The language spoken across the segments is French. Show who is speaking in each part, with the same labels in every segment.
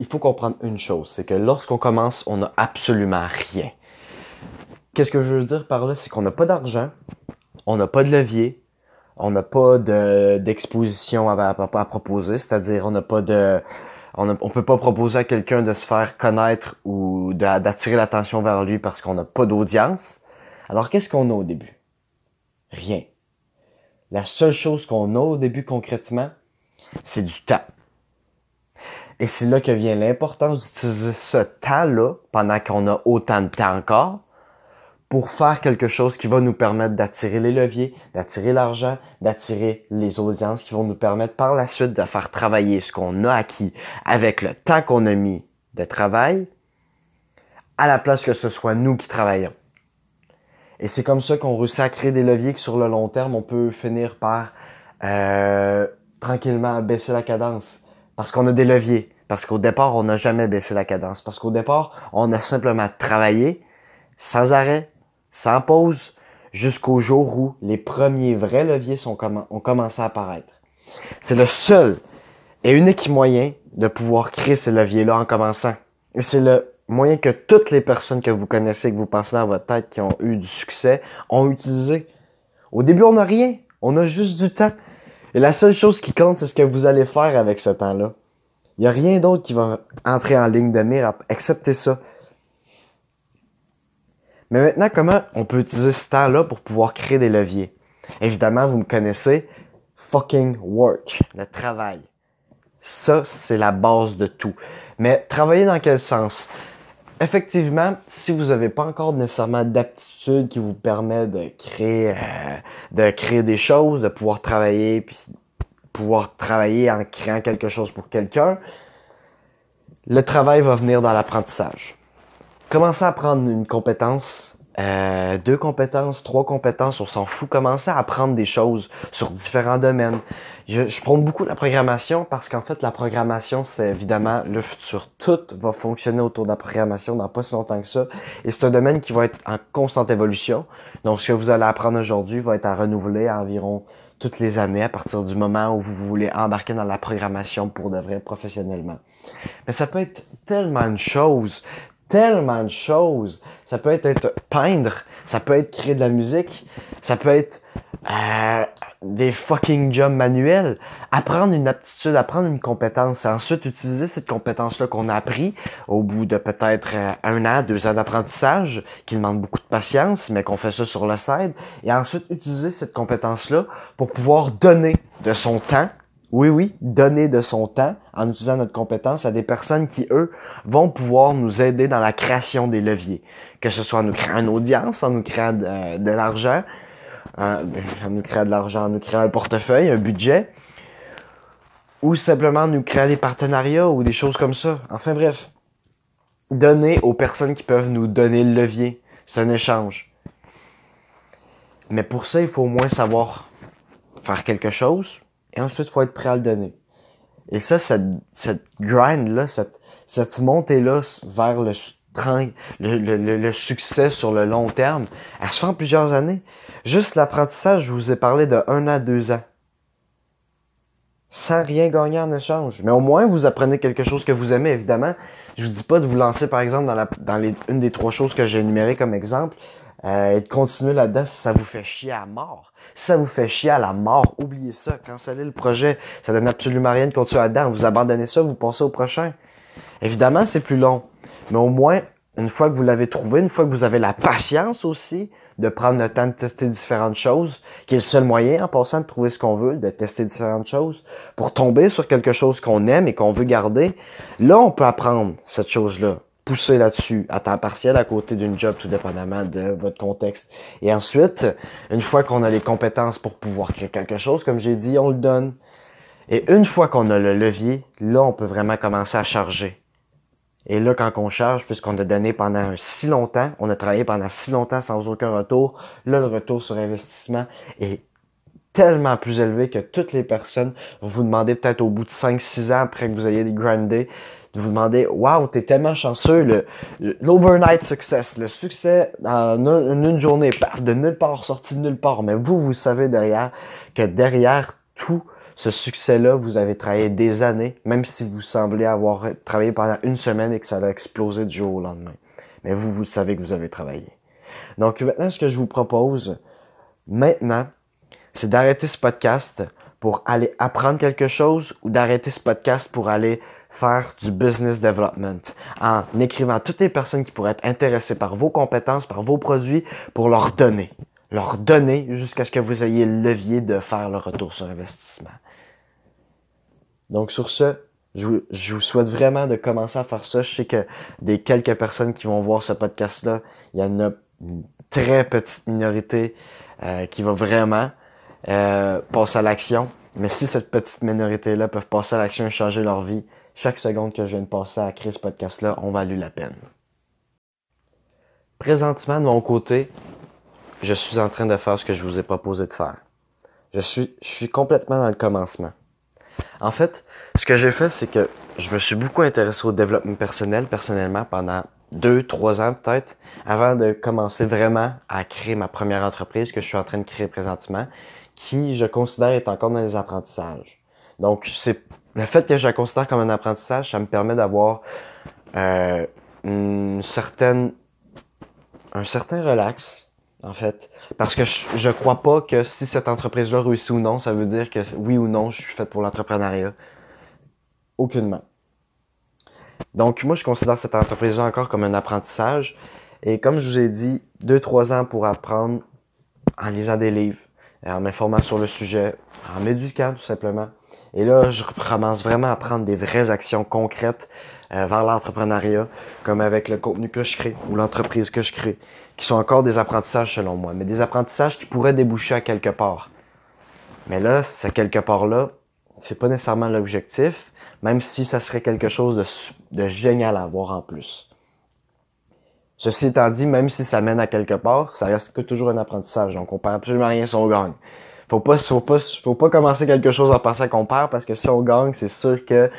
Speaker 1: il faut comprendre une chose, c'est que lorsqu'on commence, on n'a absolument rien. Qu'est-ce que je veux dire par là? C'est qu'on n'a pas d'argent, on n'a pas de levier, on n'a pas d'exposition à, proposer, c'est-à-dire on n'a pas de... On, ne peut pas proposer à quelqu'un de se faire connaître ou d'attirer l'attention vers lui parce qu'on n'a pas d'audience. Alors qu'est-ce qu'on a au début? Rien. La seule chose qu'on a au début concrètement, c'est du temps. Et c'est là que vient l'importance d'utiliser ce temps-là, pendant qu'on a autant de temps encore, pour faire quelque chose qui va nous permettre d'attirer les leviers, d'attirer l'argent, d'attirer les audiences qui vont nous permettre par la suite de faire travailler ce qu'on a acquis avec le temps qu'on a mis de travail, à la place que ce soit nous qui travaillons. Et c'est comme ça qu'on réussit à créer des leviers que sur le long terme, on peut finir par euh, tranquillement baisser la cadence. Parce qu'on a des leviers. Parce qu'au départ, on n'a jamais baissé la cadence. Parce qu'au départ, on a simplement travaillé sans arrêt, sans pause, jusqu'au jour où les premiers vrais leviers ont commencé à apparaître. C'est le seul et unique moyen de pouvoir créer ces leviers-là en commençant. Et c'est le moyen que toutes les personnes que vous connaissez, que vous pensez dans votre tête, qui ont eu du succès, ont utilisé. Au début, on n'a rien. On a juste du temps. Et la seule chose qui compte, c'est ce que vous allez faire avec ce temps-là. Il n'y a rien d'autre qui va entrer en ligne de mire, excepté ça. Mais maintenant, comment on peut utiliser ce temps-là pour pouvoir créer des leviers? Évidemment, vous me connaissez, fucking work, le travail. Ça, c'est la base de tout. Mais travailler dans quel sens? Effectivement, si vous n'avez pas encore nécessairement d'aptitude qui vous permet de créer, euh, de créer des choses, de pouvoir travailler, puis pouvoir travailler en créant quelque chose pour quelqu'un, le travail va venir dans l'apprentissage. Commencez à apprendre une compétence, euh, deux compétences, trois compétences, on s'en fout. Commencez à apprendre des choses sur différents domaines. Je, prends beaucoup la programmation parce qu'en fait, la programmation, c'est évidemment le futur. Tout va fonctionner autour de la programmation dans pas si longtemps que ça. Et c'est un domaine qui va être en constante évolution. Donc, ce que vous allez apprendre aujourd'hui va être à renouveler à environ toutes les années à partir du moment où vous voulez embarquer dans la programmation pour de vrai professionnellement. Mais ça peut être tellement de choses tellement de choses. Ça peut être, peindre, ça peut être créer de la musique, ça peut être euh, des fucking jobs manuels, apprendre une aptitude, apprendre une compétence, et ensuite utiliser cette compétence-là qu'on a appris au bout de peut-être euh, un an, deux ans d'apprentissage, qui demande beaucoup de patience, mais qu'on fait ça sur le side, et ensuite utiliser cette compétence-là pour pouvoir donner de son temps oui, oui, donner de son temps en utilisant notre compétence à des personnes qui, eux, vont pouvoir nous aider dans la création des leviers. Que ce soit en nous créant une audience, en nous créant de, l'argent, en, nous créant de l'argent, en nous créant un portefeuille, un budget, ou simplement nous créer des partenariats ou des choses comme ça. Enfin bref, donner aux personnes qui peuvent nous donner le levier. C'est un échange. Mais pour ça, il faut au moins savoir faire quelque chose, et ensuite, il faut être prêt à le donner. Et ça, cette, cette grind-là, cette, cette montée-là vers le, le, le, succès sur le long terme, elle se fait en plusieurs années. Juste l'apprentissage, je vous ai parlé de un à deux ans. Sans rien gagner en échange. Mais au moins, vous apprenez quelque chose que vous aimez, évidemment. Je vous dis pas de vous lancer, par exemple, dans, la, dans une des trois choses que j'ai énumérées comme exemple, euh, et de continuer là-dedans si ça vous fait chier à mort. Si ça vous fait chier à la mort, oubliez ça. Cancellez le projet. Ça donne absolument rien de continuer là-dedans. Vous abandonnez ça, vous passez au prochain. Évidemment, c'est plus long. Mais au moins, une fois que vous l'avez trouvé, une fois que vous avez la patience aussi de prendre le temps de tester différentes choses, qui est le seul moyen en passant de trouver ce qu'on veut, de tester différentes choses, pour tomber sur quelque chose qu'on aime et qu'on veut garder, là, on peut apprendre cette chose-là pousser là-dessus à temps partiel à côté d'une job tout dépendamment de votre contexte. Et ensuite, une fois qu'on a les compétences pour pouvoir créer quelque chose, comme j'ai dit, on le donne. Et une fois qu'on a le levier, là, on peut vraiment commencer à charger. Et là, quand on charge, puisqu'on a donné pendant si longtemps, on a travaillé pendant si longtemps sans aucun retour, là, le retour sur investissement est tellement plus élevé que toutes les personnes vont vous demander peut-être au bout de 5-6 ans après que vous ayez grindé de vous demander Waouh, t'es tellement chanceux, l'overnight success, le succès en une, journée, paf, de nulle part, sorti de nulle part. Mais vous, vous savez derrière que derrière tout ce succès-là, vous avez travaillé des années, même si vous semblez avoir travaillé pendant une semaine et que ça a explosé du jour au lendemain. Mais vous, vous savez que vous avez travaillé. Donc maintenant, ce que je vous propose, maintenant, c'est d'arrêter ce podcast pour aller apprendre quelque chose ou d'arrêter ce podcast pour aller faire du business development en écrivant toutes les personnes qui pourraient être intéressées par vos compétences, par vos produits pour leur donner. Leur donner jusqu'à ce que vous ayez le levier de faire le retour sur investissement. Donc sur ce, je vous, je vous, souhaite vraiment de commencer à faire ça. Je sais que des quelques personnes qui vont voir ce podcast-là, il y en a une très petite minorité euh, qui va vraiment euh, passer à l'action. Mais si cette petite minorité-là peut passer à l'action et changer leur vie, chaque seconde que je viens de passer à créer ce podcast-là, on valu la peine. Présentement, de mon côté, je suis en train de faire ce que je vous ai proposé de faire. Je suis, je suis complètement dans le commencement. En fait, ce que j'ai fait, c'est que je me suis beaucoup intéressé au développement personnel, personnellement, pendant deux, trois ans peut-être, avant de commencer vraiment à créer ma première entreprise que je suis en train de créer présentement, qui je considère est encore dans les apprentissages. Donc, c'est le fait que je la considère comme un apprentissage, ça me permet d'avoir euh, une certaine, un certain relax, en fait, parce que je, je crois pas que si cette entreprise-là réussit ou non, ça veut dire que oui ou non, je suis fait pour l'entrepreneuriat. Aucunement. Donc, moi, je considère cette entreprise-là encore comme un apprentissage. Et comme je vous ai dit, deux, trois ans pour apprendre en lisant des livres, en m'informant sur le sujet, en m'éduquant tout simplement. Et là, je commence vraiment à prendre des vraies actions concrètes euh, vers l'entrepreneuriat, comme avec le contenu que je crée ou l'entreprise que je crée, qui sont encore des apprentissages selon moi, mais des apprentissages qui pourraient déboucher à quelque part. Mais là, ce quelque part-là, c'est pas nécessairement l'objectif, même si ça serait quelque chose de, de génial à avoir en plus. Ceci étant dit, même si ça mène à quelque part, ça reste que toujours un apprentissage. Donc, on perd absolument rien si on gagne. Faut pas, faut pas, faut pas commencer quelque chose en pensant qu'on perd parce que si on gagne, c'est sûr que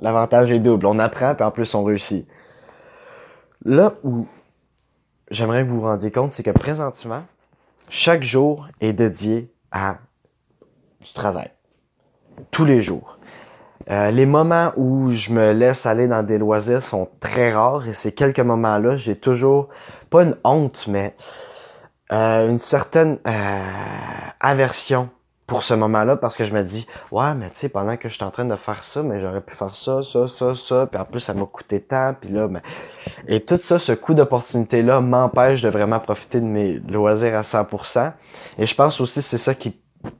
Speaker 1: l'avantage est double. On apprend puis en plus on réussit. Là où j'aimerais que vous vous rendiez compte, c'est que présentement, chaque jour est dédié à du travail. Tous les jours. Euh, les moments où je me laisse aller dans des loisirs sont très rares et ces quelques moments-là, j'ai toujours pas une honte, mais euh, une certaine euh, aversion pour ce moment-là parce que je me dis ouais mais tu sais pendant que je suis en train de faire ça mais j'aurais pu faire ça ça ça ça puis en plus ça m'a coûté tant puis là mais... et tout ça ce coup d'opportunité là m'empêche de vraiment profiter de mes loisirs à 100% et je pense aussi c'est ça qui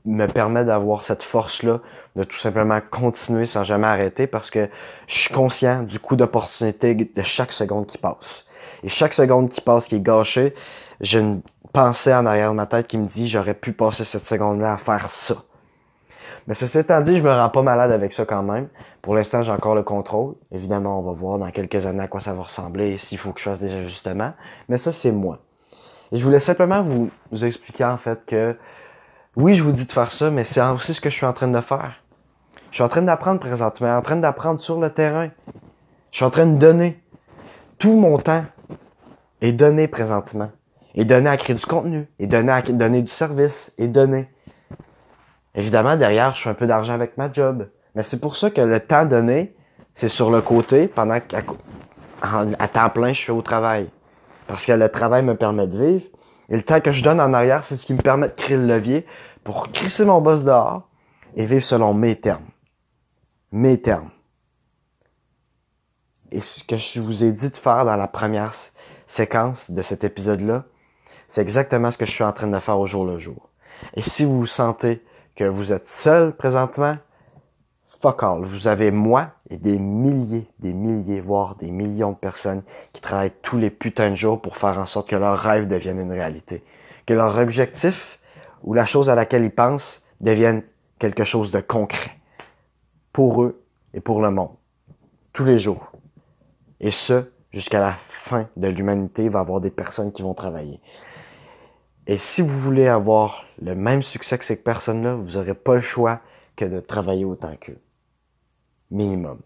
Speaker 1: me permet d'avoir cette force-là de tout simplement continuer sans jamais arrêter parce que je suis conscient du coup d'opportunité de chaque seconde qui passe. Et chaque seconde qui passe qui est gâchée, j'ai une pensée en arrière de ma tête qui me dit j'aurais pu passer cette seconde-là à faire ça. Mais ceci étant dit, je me rends pas malade avec ça quand même. Pour l'instant, j'ai encore le contrôle. Évidemment, on va voir dans quelques années à quoi ça va ressembler et s'il faut que je fasse des ajustements. Mais ça, c'est moi. Et je voulais simplement vous expliquer en fait que oui, je vous dis de faire ça, mais c'est aussi ce que je suis en train de faire. Je suis en train d'apprendre présentement, en train d'apprendre sur le terrain. Je suis en train de donner. Tout mon temps est donné présentement. Et donné à créer du contenu. Et donné à donner du service. Et donné. Évidemment, derrière, je fais un peu d'argent avec ma job. Mais c'est pour ça que le temps donné, c'est sur le côté pendant qu'à temps plein, je suis au travail. Parce que le travail me permet de vivre. Et le temps que je donne en arrière, c'est ce qui me permet de créer le levier pour crisser mon boss dehors et vivre selon mes termes. Mes termes. Et ce que je vous ai dit de faire dans la première séquence de cet épisode-là, c'est exactement ce que je suis en train de faire au jour le jour. Et si vous sentez que vous êtes seul présentement, fuck all. Vous avez moi et des milliers, des milliers, voire des millions de personnes qui travaillent tous les putains de jours pour faire en sorte que leur rêve devienne une réalité. Que leur objectif où la chose à laquelle ils pensent devienne quelque chose de concret pour eux et pour le monde, tous les jours. Et ce, jusqu'à la fin de l'humanité, il va y avoir des personnes qui vont travailler. Et si vous voulez avoir le même succès que ces personnes-là, vous n'aurez pas le choix que de travailler autant qu'eux. Minimum.